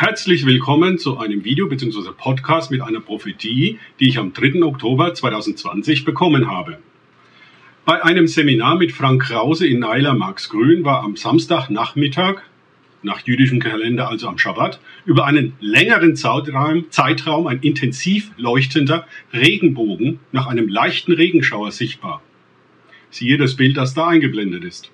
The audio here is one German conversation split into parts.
Herzlich willkommen zu einem Video bzw. Podcast mit einer Prophetie, die ich am 3. Oktober 2020 bekommen habe. Bei einem Seminar mit Frank Krause in Neiler Max Grün war am Samstagnachmittag, nach jüdischem Kalender also am Schabbat, über einen längeren Zeitraum ein intensiv leuchtender Regenbogen nach einem leichten Regenschauer sichtbar. Siehe das Bild, das da eingeblendet ist.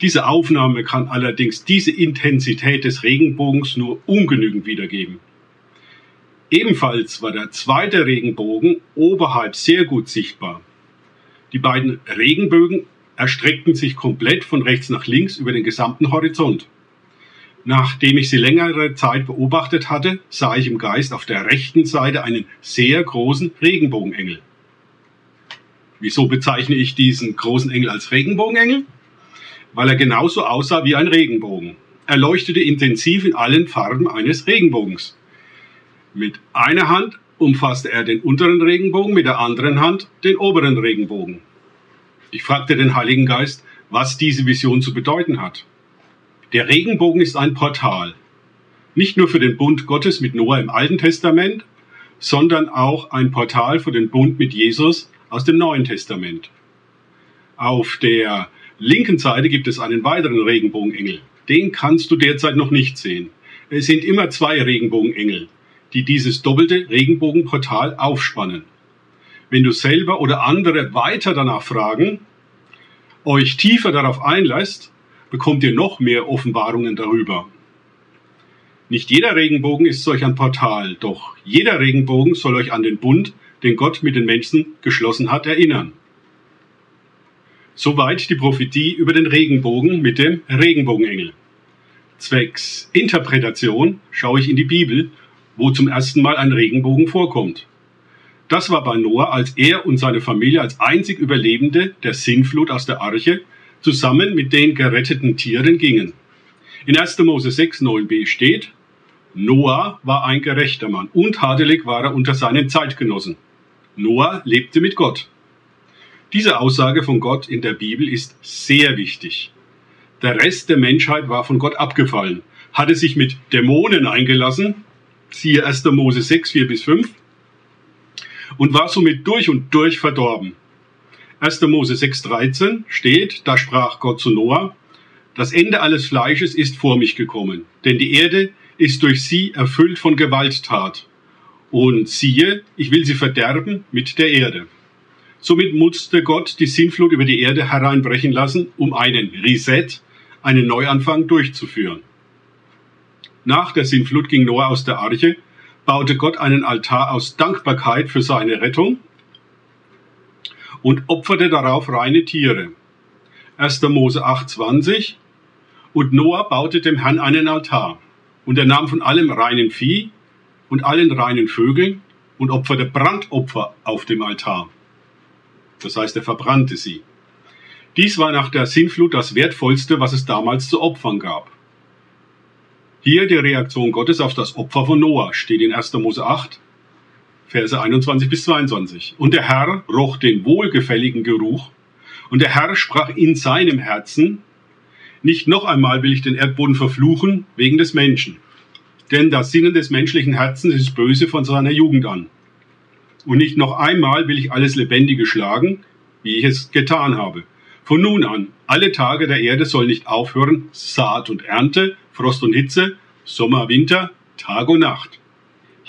Diese Aufnahme kann allerdings diese Intensität des Regenbogens nur ungenügend wiedergeben. Ebenfalls war der zweite Regenbogen oberhalb sehr gut sichtbar. Die beiden Regenbögen erstreckten sich komplett von rechts nach links über den gesamten Horizont. Nachdem ich sie längere Zeit beobachtet hatte, sah ich im Geist auf der rechten Seite einen sehr großen Regenbogenengel. Wieso bezeichne ich diesen großen Engel als Regenbogenengel? Weil er genauso aussah wie ein Regenbogen. Er leuchtete intensiv in allen Farben eines Regenbogens. Mit einer Hand umfasste er den unteren Regenbogen, mit der anderen Hand den oberen Regenbogen. Ich fragte den Heiligen Geist, was diese Vision zu bedeuten hat. Der Regenbogen ist ein Portal. Nicht nur für den Bund Gottes mit Noah im Alten Testament, sondern auch ein Portal für den Bund mit Jesus aus dem Neuen Testament. Auf der linken Seite gibt es einen weiteren Regenbogenengel. Den kannst du derzeit noch nicht sehen. Es sind immer zwei Regenbogenengel, die dieses doppelte Regenbogenportal aufspannen. Wenn du selber oder andere weiter danach fragen, euch tiefer darauf einlässt, bekommt ihr noch mehr Offenbarungen darüber. Nicht jeder Regenbogen ist solch ein Portal, doch jeder Regenbogen soll euch an den Bund den Gott mit den Menschen geschlossen hat, erinnern. Soweit die Prophetie über den Regenbogen mit dem Regenbogenengel. Zwecks Interpretation schaue ich in die Bibel, wo zum ersten Mal ein Regenbogen vorkommt. Das war bei Noah, als er und seine Familie als einzig Überlebende der Sintflut aus der Arche zusammen mit den geretteten Tieren gingen. In 1. Mose 6, 9b steht, Noah war ein gerechter Mann und tadelig war er unter seinen Zeitgenossen. Noah lebte mit Gott. Diese Aussage von Gott in der Bibel ist sehr wichtig. Der Rest der Menschheit war von Gott abgefallen, hatte sich mit Dämonen eingelassen, siehe 1. Mose 6, 4 bis 5, und war somit durch und durch verdorben. 1. Mose 6, 13 steht, da sprach Gott zu Noah, das Ende alles Fleisches ist vor mich gekommen, denn die Erde ist durch sie erfüllt von Gewalttat und siehe, ich will sie verderben mit der Erde. Somit musste Gott die Sintflut über die Erde hereinbrechen lassen, um einen Reset, einen Neuanfang durchzuführen. Nach der Sintflut ging Noah aus der Arche, baute Gott einen Altar aus Dankbarkeit für seine Rettung und opferte darauf reine Tiere. 1. Mose 8,20 Und Noah baute dem Herrn einen Altar, und er nahm von allem reinen Vieh und allen reinen Vögeln und opferte Brandopfer auf dem Altar. Das heißt, er verbrannte sie. Dies war nach der Sintflut das Wertvollste, was es damals zu Opfern gab. Hier die Reaktion Gottes auf das Opfer von Noah steht in 1. Mose 8, Verse 21 bis 22. Und der Herr roch den wohlgefälligen Geruch, und der Herr sprach in seinem Herzen, nicht noch einmal will ich den Erdboden verfluchen wegen des Menschen, denn das Sinnen des menschlichen Herzens ist böse von seiner Jugend an. Und nicht noch einmal will ich alles Lebendige schlagen, wie ich es getan habe. Von nun an, alle Tage der Erde sollen nicht aufhören, Saat und Ernte, Frost und Hitze, Sommer, Winter, Tag und Nacht.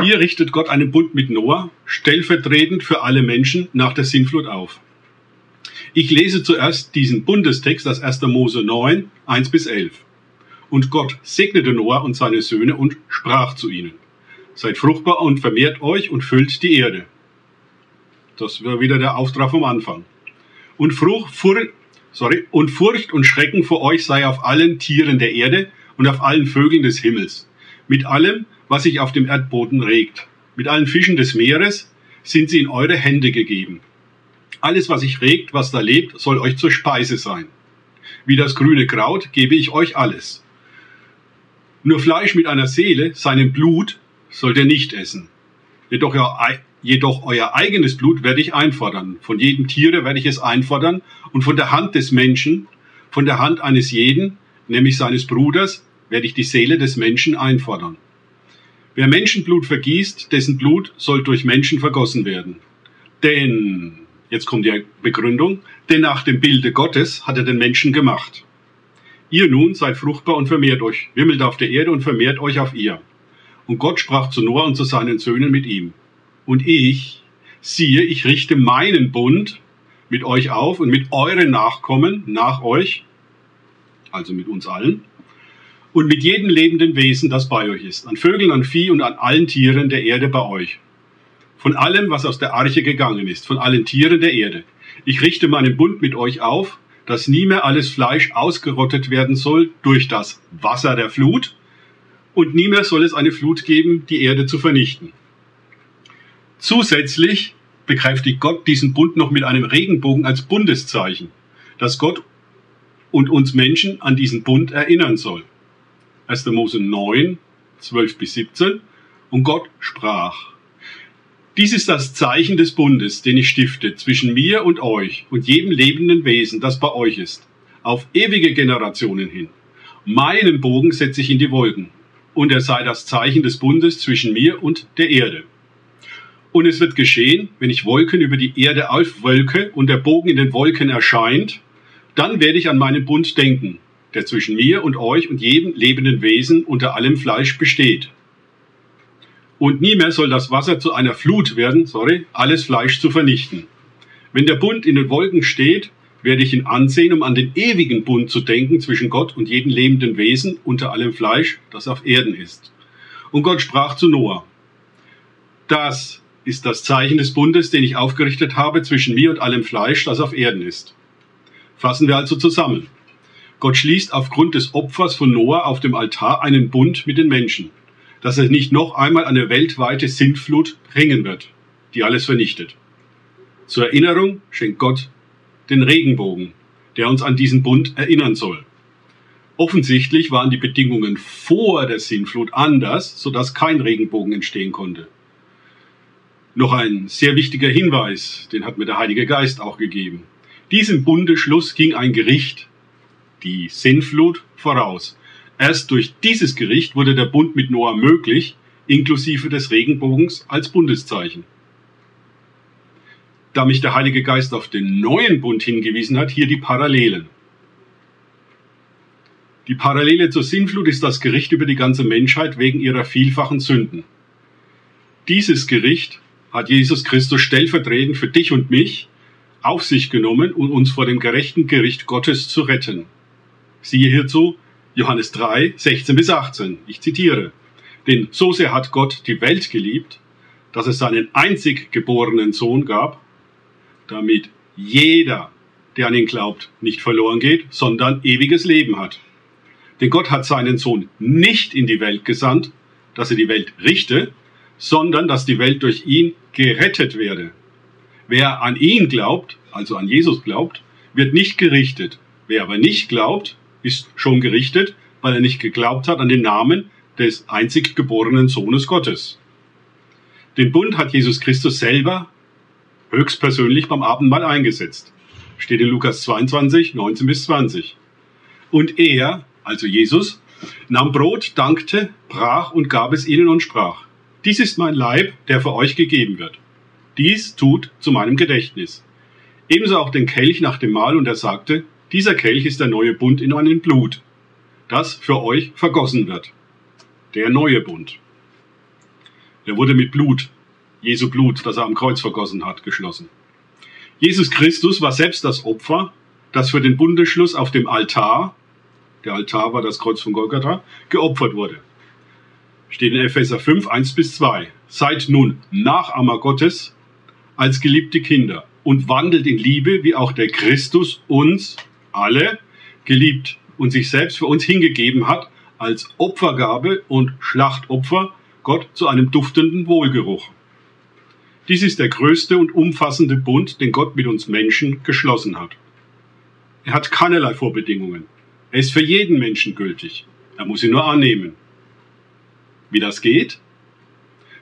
Hier richtet Gott einen Bund mit Noah, stellvertretend für alle Menschen nach der Sintflut auf. Ich lese zuerst diesen Bundestext aus 1. Mose 9, 1 bis 11. Und Gott segnete Noah und seine Söhne und sprach zu ihnen, Seid fruchtbar und vermehrt euch und füllt die Erde. Das wäre wieder der Auftrag vom Anfang. Und, Frucht, Fur, sorry, und Furcht und Schrecken vor euch sei auf allen Tieren der Erde und auf allen Vögeln des Himmels, mit allem, was sich auf dem Erdboden regt. Mit allen Fischen des Meeres sind sie in eure Hände gegeben. Alles, was sich regt, was da lebt, soll euch zur Speise sein. Wie das grüne Kraut gebe ich euch alles. Nur Fleisch mit einer Seele, seinem Blut, sollt ihr nicht essen. Jedoch, jedoch euer eigenes Blut werde ich einfordern. Von jedem Tiere werde ich es einfordern und von der Hand des Menschen, von der Hand eines jeden, nämlich seines Bruders, werde ich die Seele des Menschen einfordern. Wer Menschenblut vergießt, dessen Blut soll durch Menschen vergossen werden. Denn, jetzt kommt die Begründung, denn nach dem Bilde Gottes hat er den Menschen gemacht. Ihr nun seid fruchtbar und vermehrt euch, wimmelt auf der Erde und vermehrt euch auf ihr. Und Gott sprach zu Noah und zu seinen Söhnen mit ihm. Und ich, siehe, ich richte meinen Bund mit euch auf und mit euren Nachkommen nach euch, also mit uns allen, und mit jedem lebenden Wesen, das bei euch ist, an Vögeln, an Vieh und an allen Tieren der Erde bei euch. Von allem, was aus der Arche gegangen ist, von allen Tieren der Erde. Ich richte meinen Bund mit euch auf, dass nie mehr alles Fleisch ausgerottet werden soll durch das Wasser der Flut, und nie mehr soll es eine Flut geben, die Erde zu vernichten. Zusätzlich bekräftigt Gott diesen Bund noch mit einem Regenbogen als Bundeszeichen, dass Gott und uns Menschen an diesen Bund erinnern soll. 1. Mose 9, 12 bis 17. Und Gott sprach. Dies ist das Zeichen des Bundes, den ich stifte zwischen mir und euch und jedem lebenden Wesen, das bei euch ist, auf ewige Generationen hin. Meinen Bogen setze ich in die Wolken, und er sei das Zeichen des Bundes zwischen mir und der Erde. Und es wird geschehen, wenn ich Wolken über die Erde aufwölke und der Bogen in den Wolken erscheint, dann werde ich an meinen Bund denken, der zwischen mir und euch und jedem lebenden Wesen unter allem Fleisch besteht. Und nie mehr soll das Wasser zu einer Flut werden, sorry, alles Fleisch zu vernichten. Wenn der Bund in den Wolken steht, werde ich ihn ansehen, um an den ewigen Bund zu denken zwischen Gott und jedem lebenden Wesen unter allem Fleisch, das auf Erden ist. Und Gott sprach zu Noah, das ist das Zeichen des Bundes, den ich aufgerichtet habe zwischen mir und allem Fleisch, das auf Erden ist. Fassen wir also zusammen. Gott schließt aufgrund des Opfers von Noah auf dem Altar einen Bund mit den Menschen, dass er nicht noch einmal eine weltweite Sintflut bringen wird, die alles vernichtet. Zur Erinnerung schenkt Gott den Regenbogen, der uns an diesen Bund erinnern soll. Offensichtlich waren die Bedingungen vor der Sintflut anders, sodass kein Regenbogen entstehen konnte. Noch ein sehr wichtiger Hinweis, den hat mir der Heilige Geist auch gegeben. Diesem Bundeschluss ging ein Gericht die Sinnflut voraus. Erst durch dieses Gericht wurde der Bund mit Noah möglich, inklusive des Regenbogens als Bundeszeichen. Da mich der Heilige Geist auf den neuen Bund hingewiesen hat, hier die Parallelen. Die Parallele zur Sinnflut ist das Gericht über die ganze Menschheit wegen ihrer vielfachen Sünden. Dieses Gericht hat Jesus Christus stellvertretend für dich und mich auf sich genommen, um uns vor dem gerechten Gericht Gottes zu retten. Siehe hierzu Johannes 3, 16 bis 18. Ich zitiere. Denn so sehr hat Gott die Welt geliebt, dass es seinen einzig geborenen Sohn gab, damit jeder, der an ihn glaubt, nicht verloren geht, sondern ewiges Leben hat. Denn Gott hat seinen Sohn nicht in die Welt gesandt, dass er die Welt richte, sondern dass die Welt durch ihn gerettet werde. Wer an ihn glaubt, also an Jesus glaubt, wird nicht gerichtet. Wer aber nicht glaubt, ist schon gerichtet, weil er nicht geglaubt hat an den Namen des einzig geborenen Sohnes Gottes. Den Bund hat Jesus Christus selber höchstpersönlich beim Abendmahl eingesetzt. Steht in Lukas 22, 19 bis 20. Und er, also Jesus, nahm Brot, dankte, brach und gab es ihnen und sprach, dies ist mein Leib, der für euch gegeben wird. Dies tut zu meinem Gedächtnis. Ebenso auch den Kelch nach dem Mahl und er sagte, dieser Kelch ist der neue Bund in meinem Blut, das für euch vergossen wird. Der neue Bund. Der wurde mit Blut, Jesu Blut, das er am Kreuz vergossen hat, geschlossen. Jesus Christus war selbst das Opfer, das für den Bundesschluss auf dem Altar, der Altar war das Kreuz von Golgatha, geopfert wurde. Steht in Epheser 5, 1 bis 2. Seid nun Nachahmer Gottes als geliebte Kinder und wandelt in Liebe, wie auch der Christus uns alle geliebt und sich selbst für uns hingegeben hat als Opfergabe und Schlachtopfer Gott zu einem duftenden Wohlgeruch. Dies ist der größte und umfassende Bund, den Gott mit uns Menschen geschlossen hat. Er hat keinerlei Vorbedingungen. Er ist für jeden Menschen gültig. Er muss ihn nur annehmen. Wie das geht?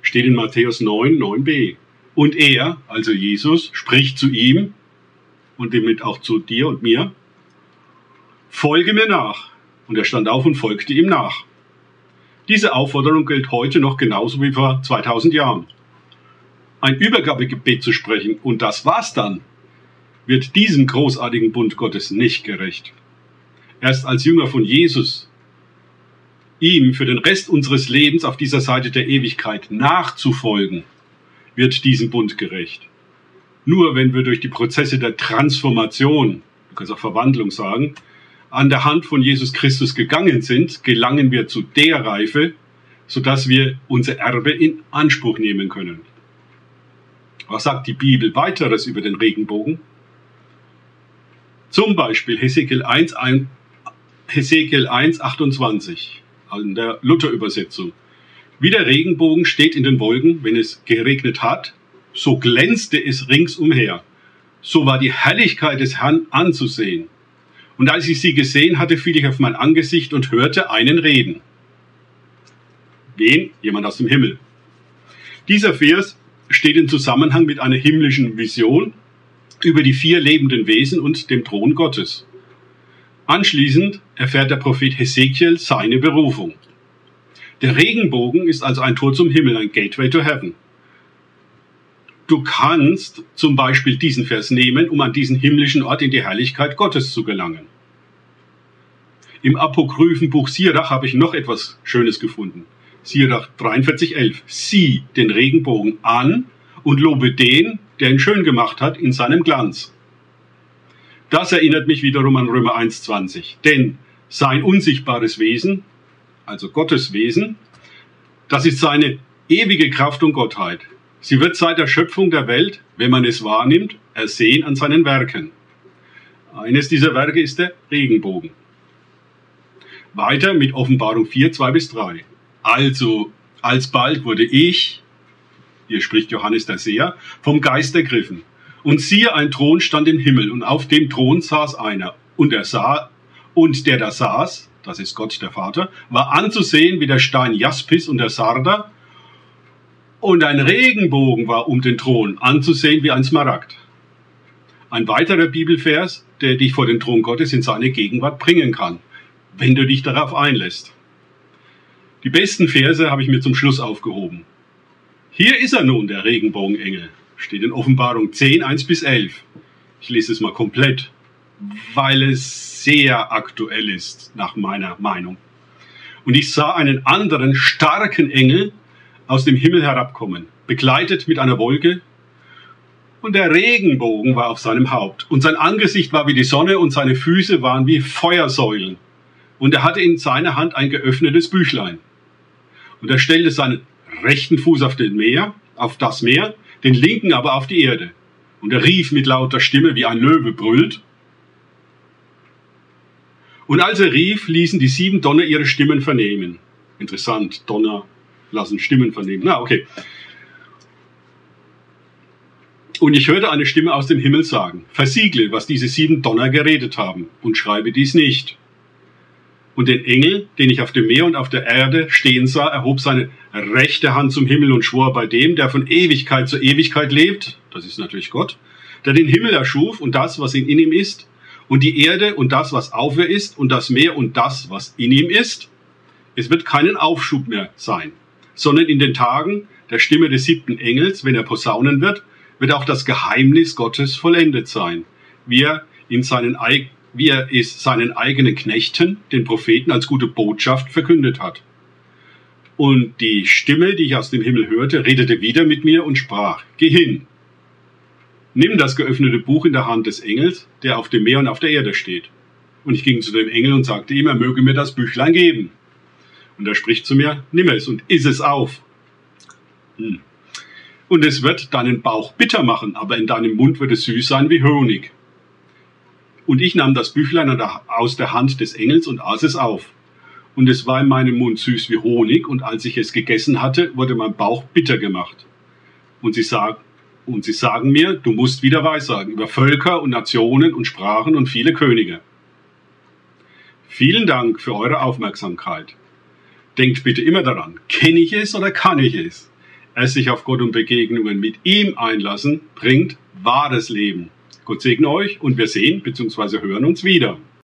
Steht in Matthäus 9, 9b. Und er, also Jesus, spricht zu ihm und damit auch zu dir und mir, Folge mir nach. Und er stand auf und folgte ihm nach. Diese Aufforderung gilt heute noch genauso wie vor 2000 Jahren. Ein Übergabegebet zu sprechen und das war's dann, wird diesem großartigen Bund Gottes nicht gerecht. Erst als Jünger von Jesus, ihm für den Rest unseres Lebens auf dieser Seite der Ewigkeit nachzufolgen, wird diesem Bund gerecht. Nur wenn wir durch die Prozesse der Transformation, du kannst auch Verwandlung sagen, an der Hand von Jesus Christus gegangen sind, gelangen wir zu der Reife, sodass wir unser Erbe in Anspruch nehmen können. Was sagt die Bibel weiteres über den Regenbogen? Zum Beispiel Hesekiel 1, 1 Hesekiel 1, 28 in der Luther-Übersetzung. Wie der Regenbogen steht in den Wolken, wenn es geregnet hat, so glänzte es ringsumher. So war die Herrlichkeit des Herrn anzusehen. Und als ich sie gesehen hatte, fiel ich auf mein Angesicht und hörte einen reden. Wen? Jemand aus dem Himmel. Dieser Vers steht in Zusammenhang mit einer himmlischen Vision über die vier lebenden Wesen und dem Thron Gottes. Anschließend erfährt der Prophet Hesekiel seine Berufung. Der Regenbogen ist also ein Tor zum Himmel, ein Gateway to Heaven. Du kannst zum Beispiel diesen Vers nehmen, um an diesen himmlischen Ort in die Herrlichkeit Gottes zu gelangen. Im apokryphen Buch Sirach habe ich noch etwas Schönes gefunden. Sirach 43,11. Sieh den Regenbogen an und lobe den, der ihn schön gemacht hat, in seinem Glanz. Das erinnert mich wiederum an Römer 1,20. Denn sein unsichtbares Wesen, also Gottes Wesen, das ist seine ewige Kraft und Gottheit. Sie wird seit der Schöpfung der Welt, wenn man es wahrnimmt, ersehen an seinen Werken. Eines dieser Werke ist der Regenbogen. Weiter mit Offenbarung 4, 2 bis 3. Also, alsbald wurde ich, hier spricht Johannes der Seher, vom Geist ergriffen. Und siehe, ein Thron stand im Himmel, und auf dem Thron saß einer. Und er sah, und der da saß, das ist Gott der Vater, war anzusehen wie der Stein Jaspis und der Sarder, und ein Regenbogen war um den Thron, anzusehen wie ein Smaragd. Ein weiterer Bibelvers, der dich vor den Thron Gottes in seine Gegenwart bringen kann, wenn du dich darauf einlässt. Die besten Verse habe ich mir zum Schluss aufgehoben. Hier ist er nun, der Regenbogenengel, steht in Offenbarung 10, 1 bis 11. Ich lese es mal komplett, weil es sehr aktuell ist, nach meiner Meinung. Und ich sah einen anderen starken Engel, aus dem Himmel herabkommen, begleitet mit einer Wolke, und der Regenbogen war auf seinem Haupt, und sein Angesicht war wie die Sonne, und seine Füße waren wie Feuersäulen. Und er hatte in seiner Hand ein geöffnetes Büchlein. Und er stellte seinen rechten Fuß auf den Meer, auf das Meer, den linken aber auf die Erde. Und er rief mit lauter Stimme, wie ein Löwe brüllt. Und als er rief, ließen die sieben Donner ihre Stimmen vernehmen. Interessant, Donner, lassen Stimmen vernehmen. Na, okay. Und ich hörte eine Stimme aus dem Himmel sagen, versiegle, was diese sieben Donner geredet haben, und schreibe dies nicht. Und den Engel, den ich auf dem Meer und auf der Erde stehen sah, erhob seine rechte Hand zum Himmel und schwor bei dem, der von Ewigkeit zu Ewigkeit lebt, das ist natürlich Gott, der den Himmel erschuf und das, was in ihm ist, und die Erde und das, was auf ihr ist, und das Meer und das, was in ihm ist. Es wird keinen Aufschub mehr sein sondern in den Tagen der Stimme des siebten Engels, wenn er posaunen wird, wird auch das Geheimnis Gottes vollendet sein, wie er, in seinen, wie er es seinen eigenen Knechten, den Propheten, als gute Botschaft verkündet hat. Und die Stimme, die ich aus dem Himmel hörte, redete wieder mit mir und sprach, Geh hin, nimm das geöffnete Buch in der Hand des Engels, der auf dem Meer und auf der Erde steht. Und ich ging zu dem Engel und sagte ihm, er möge mir das Büchlein geben. Und er spricht zu mir, nimm es und iss es auf. Hm. Und es wird deinen Bauch bitter machen, aber in deinem Mund wird es süß sein wie Honig. Und ich nahm das Büchlein aus der Hand des Engels und aß es auf. Und es war in meinem Mund süß wie Honig, und als ich es gegessen hatte, wurde mein Bauch bitter gemacht. Und sie, sag, und sie sagen mir, du musst wieder weissagen über Völker und Nationen und Sprachen und viele Könige. Vielen Dank für eure Aufmerksamkeit. Denkt bitte immer daran, kenne ich es oder kann ich es? Es sich auf Gott und Begegnungen mit ihm einlassen, bringt wahres Leben. Gott segne euch und wir sehen bzw. hören uns wieder.